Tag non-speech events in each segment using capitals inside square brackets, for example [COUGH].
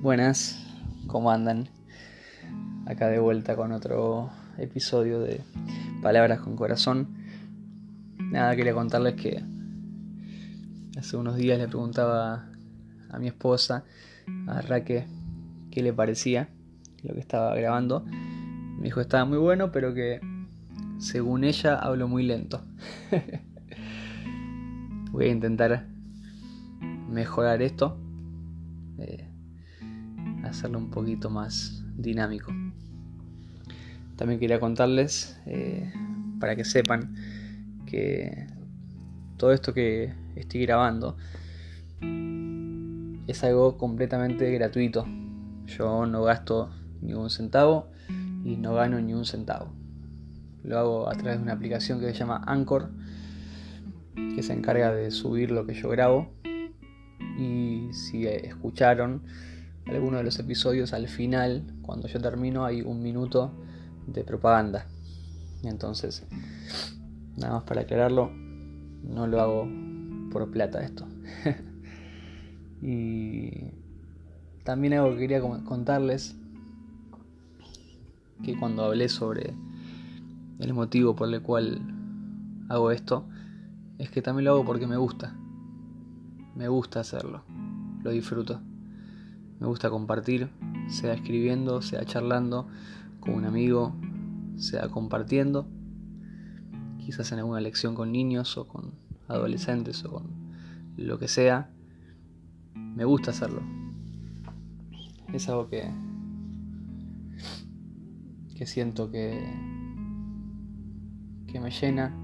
Buenas, ¿cómo andan? Acá de vuelta con otro episodio de Palabras con Corazón. Nada, quería contarles que hace unos días le preguntaba a mi esposa, a Raque, qué le parecía lo que estaba grabando. Me dijo estaba muy bueno, pero que según ella hablo muy lento. [LAUGHS] Voy a intentar mejorar esto. Eh, hacerlo un poquito más dinámico. También quería contarles, eh, para que sepan, que todo esto que estoy grabando es algo completamente gratuito. Yo no gasto ni un centavo y no gano ni un centavo. Lo hago a través de una aplicación que se llama Anchor, que se encarga de subir lo que yo grabo. Y si escucharon alguno de los episodios, al final, cuando yo termino, hay un minuto de propaganda. Entonces, nada más para aclararlo, no lo hago por plata esto. [LAUGHS] y también algo que quería contarles, que cuando hablé sobre el motivo por el cual hago esto, es que también lo hago porque me gusta. Me gusta hacerlo, lo disfruto. Me gusta compartir, sea escribiendo, sea charlando con un amigo, sea compartiendo, quizás en alguna lección con niños o con adolescentes o con lo que sea. Me gusta hacerlo. Es algo que que siento que que me llena.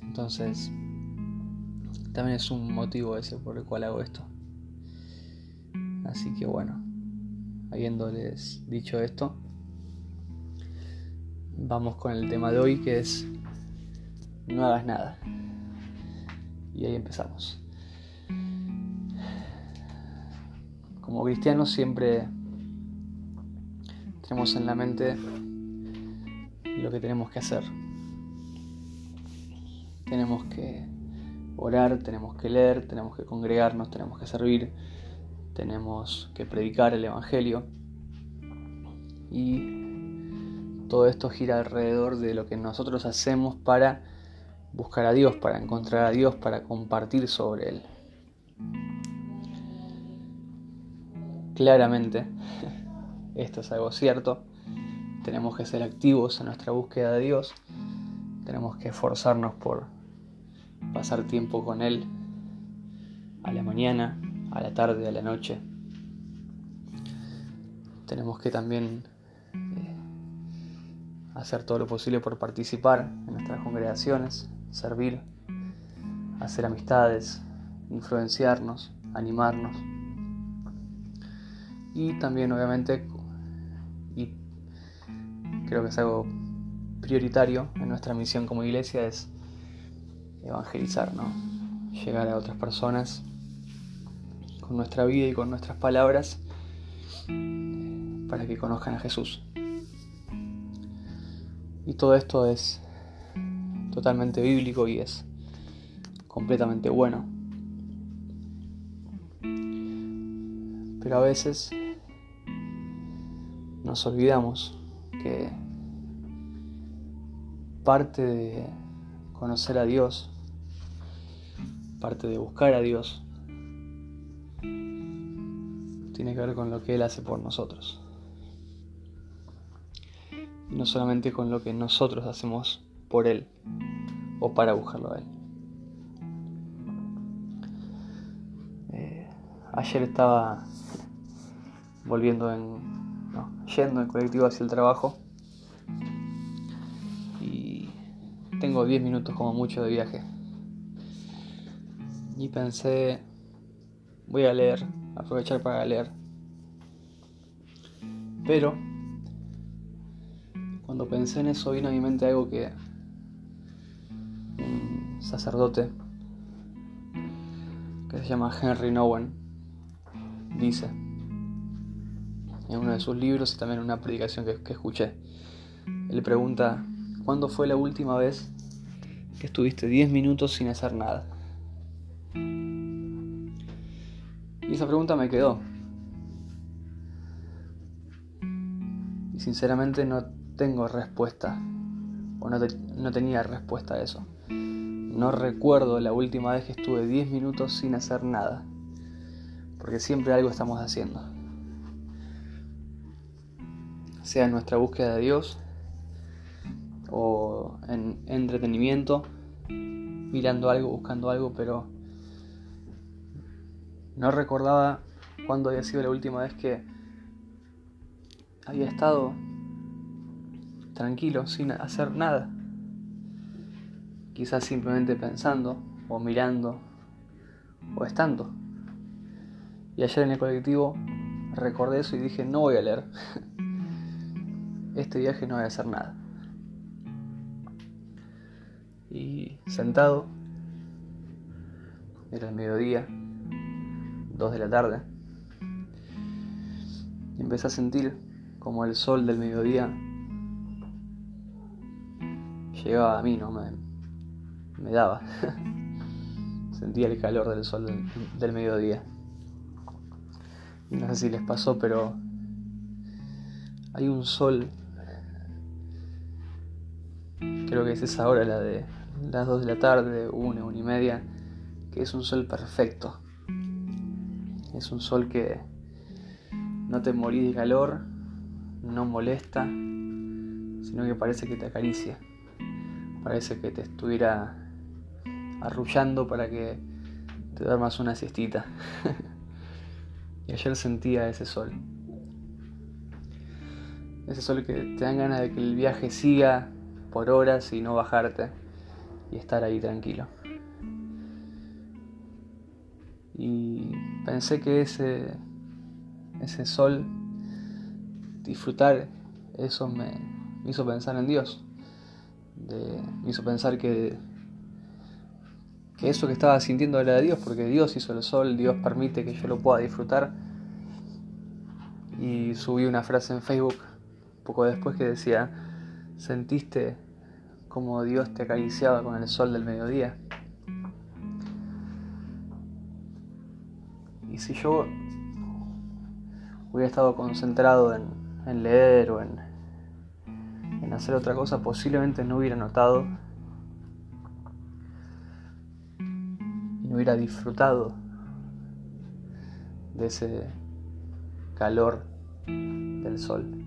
Entonces, también es un motivo ese por el cual hago esto. Así que bueno, habiéndoles dicho esto, vamos con el tema de hoy que es no hagas nada. Y ahí empezamos. Como cristianos siempre tenemos en la mente lo que tenemos que hacer. Tenemos que orar, tenemos que leer, tenemos que congregarnos, tenemos que servir, tenemos que predicar el Evangelio y todo esto gira alrededor de lo que nosotros hacemos para buscar a Dios, para encontrar a Dios, para compartir sobre Él. Claramente, [LAUGHS] esto es algo cierto, tenemos que ser activos en nuestra búsqueda de Dios, tenemos que esforzarnos por pasar tiempo con Él a la mañana, a la tarde, a la noche. Tenemos que también eh, hacer todo lo posible por participar en nuestras congregaciones, servir, hacer amistades, influenciarnos, animarnos. Y también obviamente, y creo que es algo prioritario en nuestra misión como iglesia, es evangelizar, ¿no? Llegar a otras personas nuestra vida y con nuestras palabras para que conozcan a Jesús. Y todo esto es totalmente bíblico y es completamente bueno. Pero a veces nos olvidamos que parte de conocer a Dios, parte de buscar a Dios, tiene que ver con lo que Él hace por nosotros. Y no solamente con lo que nosotros hacemos por Él o para buscarlo a Él. Eh, ayer estaba volviendo en. No, yendo en colectivo hacia el trabajo. Y tengo 10 minutos como mucho de viaje. Y pensé, voy a leer aprovechar para leer. Pero cuando pensé en eso vino a mi mente algo que un sacerdote que se llama Henry Nowen dice en uno de sus libros y también en una predicación que, escuché. Él le pregunta, ¿cuándo fue la última vez que estuviste 10 minutos sin hacer nada? Y esa pregunta me quedó. Y sinceramente no tengo respuesta. O no, no tenía respuesta a eso. No recuerdo la última vez que estuve 10 minutos sin hacer nada. Porque siempre algo estamos haciendo. Sea en nuestra búsqueda de Dios o en entretenimiento, mirando algo, buscando algo, pero no recordaba cuándo había sido la última vez que había estado tranquilo, sin hacer nada. Quizás simplemente pensando, o mirando, o estando. Y ayer en el colectivo recordé eso y dije, no voy a leer. [LAUGHS] Este viaje no voy a hacer nada. Y sentado, era el mediodía, dos de la tarde, y empecé a sentir como el sol del mediodía llegaba a mí, ¿no? Me, me daba. [LAUGHS] Sentía el calor del sol del, mediodía. Y no sé si les pasó, pero hay un sol. Creo que es esa hora, la de las 2 de la tarde, una, una y media, que es un sol perfecto. Es un sol que no te morís de calor, no molesta, sino que parece que te acaricia. Parece que te estuviera arrullando para que te duermas una siestita. [LAUGHS] y ayer sentía ese sol. Ese sol que te dan ganas de que el viaje siga por horas y no bajarte y estar ahí tranquilo. Y pensé que ese, ese sol, disfrutar, eso me hizo pensar en Dios me hizo pensar que, que eso que estaba sintiendo era de Dios, porque Dios hizo el sol, Dios permite que yo lo pueda disfrutar. Y subí una frase en Facebook poco después que decía, ¿sentiste como Dios te acariciaba con el sol del mediodía? Si yo hubiera estado concentrado en, leer o en, hacer otra cosa posiblemente no hubiera notado y no hubiera disfrutado de ese calor del sol.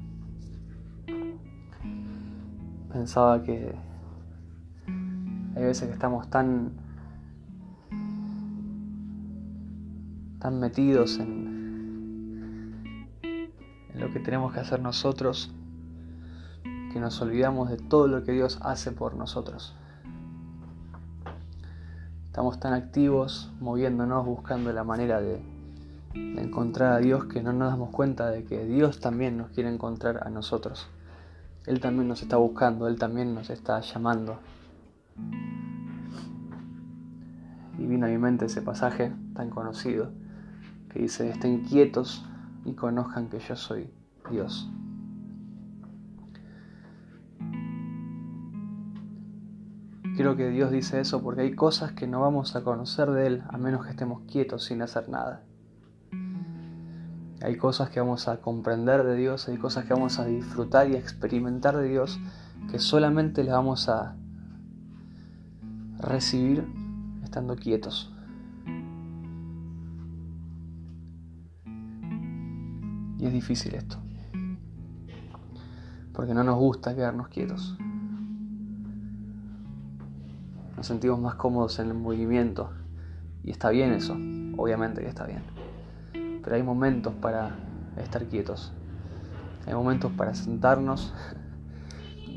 Pensaba que hay veces que estamos tan tan metidos en, lo que tenemos que hacer nosotros que nos olvidamos de todo lo que Dios hace por nosotros. Estamos tan activos, moviéndonos, buscando la manera de, encontrar a Dios que no nos damos cuenta de que Dios también nos quiere encontrar a nosotros. Él también nos está buscando, Él también nos está llamando. Y vino a mi mente ese pasaje tan conocido que dice, estén quietos y conozcan que yo soy Dios. Creo que Dios dice eso porque hay cosas que no vamos a conocer de Él a menos que estemos quietos sin hacer nada. Hay cosas que vamos a comprender de Dios, hay cosas que vamos a disfrutar y experimentar de Dios que solamente las vamos a recibir estando quietos. Y es difícil esto, porque no nos gusta quedarnos quietos nos sentimos más cómodos en el movimiento. Y está bien eso, obviamente que está bien. Pero hay momentos para estar quietos. Hay momentos para sentarnos.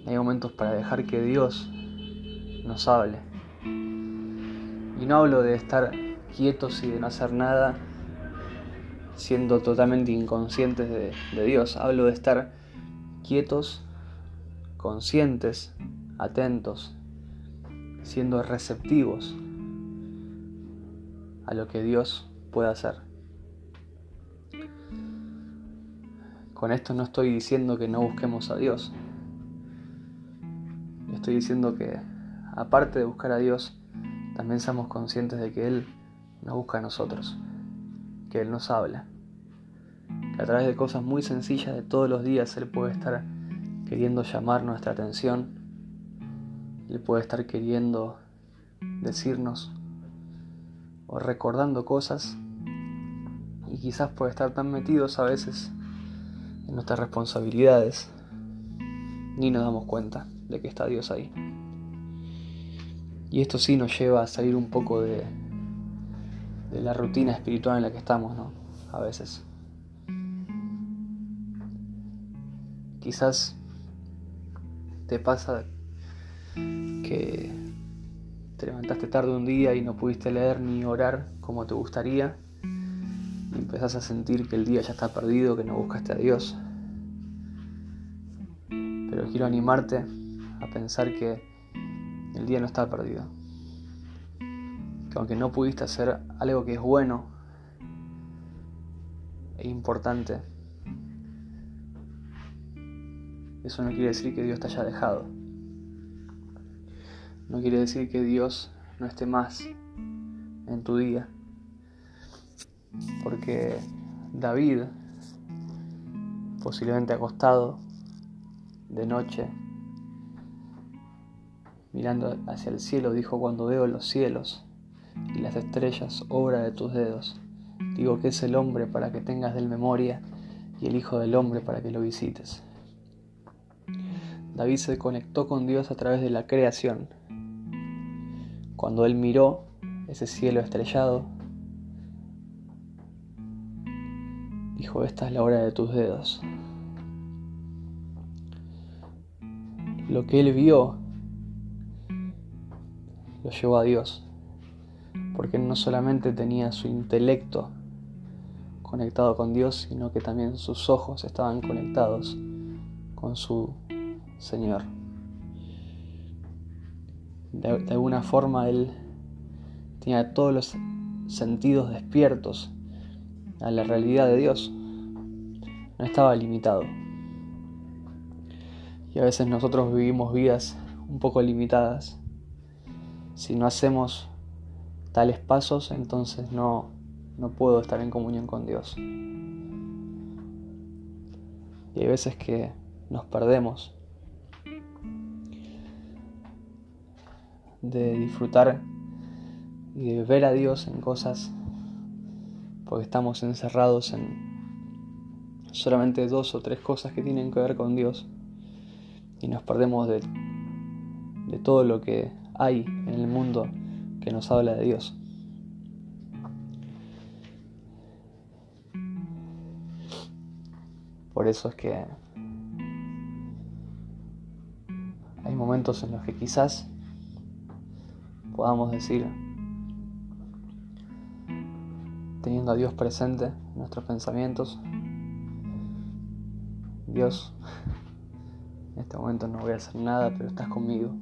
Hay momentos para dejar que Dios nos hable. Y no hablo de estar quietos y de no hacer nada siendo totalmente inconscientes de, Dios. Hablo de estar quietos, conscientes, atentos, siendo receptivos a lo que Dios puede hacer. Con esto no estoy diciendo que no busquemos a Dios. Estoy diciendo que aparte de buscar a Dios, también seamos conscientes de que Él nos busca a nosotros. Que Él nos habla. Que a través de cosas muy sencillas de todos los días Él puede estar queriendo llamar nuestra atención. Él puede estar queriendo decirnos o recordando cosas y quizás puede estar tan metidos a veces en nuestras responsabilidades ni nos damos cuenta de que está Dios ahí. Y esto sí nos lleva a salir un poco de, de la rutina espiritual en la que estamos, ¿no? A veces. Quizás te pasa que te levantaste tarde un día y no pudiste leer ni orar como te gustaría y empezás a sentir que el día ya está perdido, que no buscaste a Dios. Pero quiero animarte a pensar que el día no está perdido. Que aunque no pudiste hacer algo que es bueno e importante, eso no quiere decir que Dios te haya dejado. No quiere decir que Dios no esté más en tu día. Porque David, posiblemente acostado de noche, mirando hacia el cielo, dijo, cuando veo los cielos y las estrellas, obra de tus dedos, digo que es el hombre para que tengas del memoria y el Hijo del Hombre para que lo visites. David se conectó con Dios a través de la creación. Cuando él miró ese cielo estrellado, dijo, esta es la hora de tus dedos. Lo que él vio lo llevó a Dios, porque no solamente tenía su intelecto conectado con Dios, sino que también sus ojos estaban conectados con su Señor. De, alguna forma Él tenía todos los sentidos despiertos a la realidad de Dios. No estaba limitado. Y a veces nosotros vivimos vidas un poco limitadas si no hacemos tales pasos, entonces no, no puedo estar en comunión con Dios. Y hay veces que nos perdemos de disfrutar y de ver a Dios en cosas porque estamos encerrados en solamente dos o tres cosas que tienen que ver con Dios y nos perdemos de, de todo lo que hay en el mundo que nos habla de Dios. Por eso es que hay momentos en los que quizás podamos decir, teniendo a Dios presente en nuestros pensamientos, Dios, en este momento no voy a hacer nada, pero estás conmigo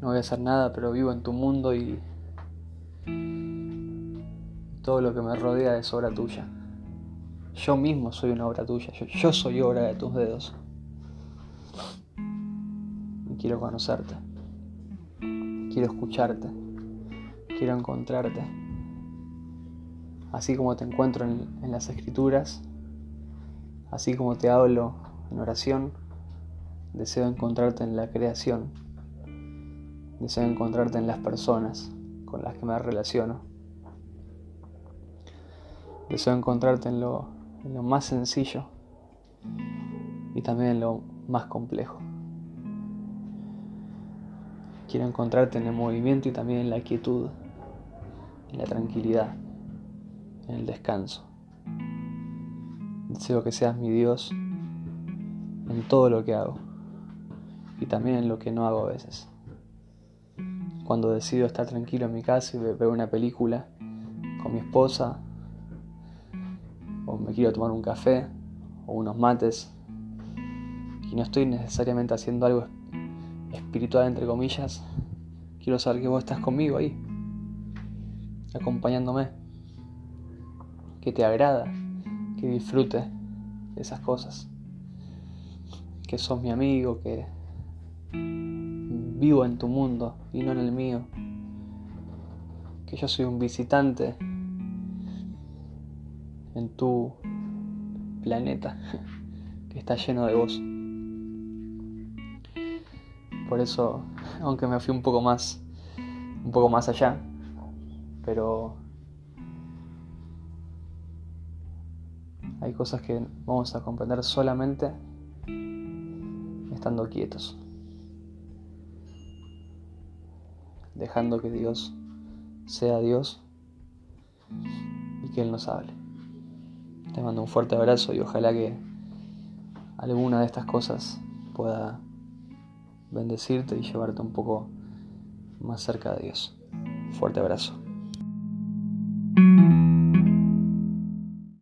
no voy a hacer nada, pero vivo en tu mundo y todo lo que me rodea es obra tuya. Yo mismo soy una obra tuya, yo, soy obra de tus dedos. Y quiero conocerte, quiero escucharte, quiero encontrarte. Así como te encuentro en las escrituras, así como te hablo en oración, deseo encontrarte en la creación Deseo encontrarte en las personas con las que me relaciono. Deseo encontrarte en lo, más sencillo y también en lo más complejo. Quiero encontrarte en el movimiento y también en la quietud, en la tranquilidad, en el descanso. Deseo que seas mi Dios en todo lo que hago y también en lo que no hago a veces cuando decido estar tranquilo en mi casa y ver una película con mi esposa, o me quiero tomar un café o unos mates, y no estoy necesariamente haciendo algo espiritual, entre comillas, quiero saber que vos estás conmigo ahí, acompañándome, que te agrada, que disfrute de esas cosas, que sos mi amigo, que vivo en tu mundo y no en el mío, que yo soy un visitante en tu planeta [LAUGHS] que está lleno de vos. Por eso, aunque me fui un poco más, un poco más allá, pero hay cosas que vamos a comprender solamente estando quietos, dejando que Dios sea Dios y que Él nos hable. Te mando un fuerte abrazo y ojalá que alguna de estas cosas pueda bendecirte y llevarte un poco más cerca de Dios. Fuerte abrazo.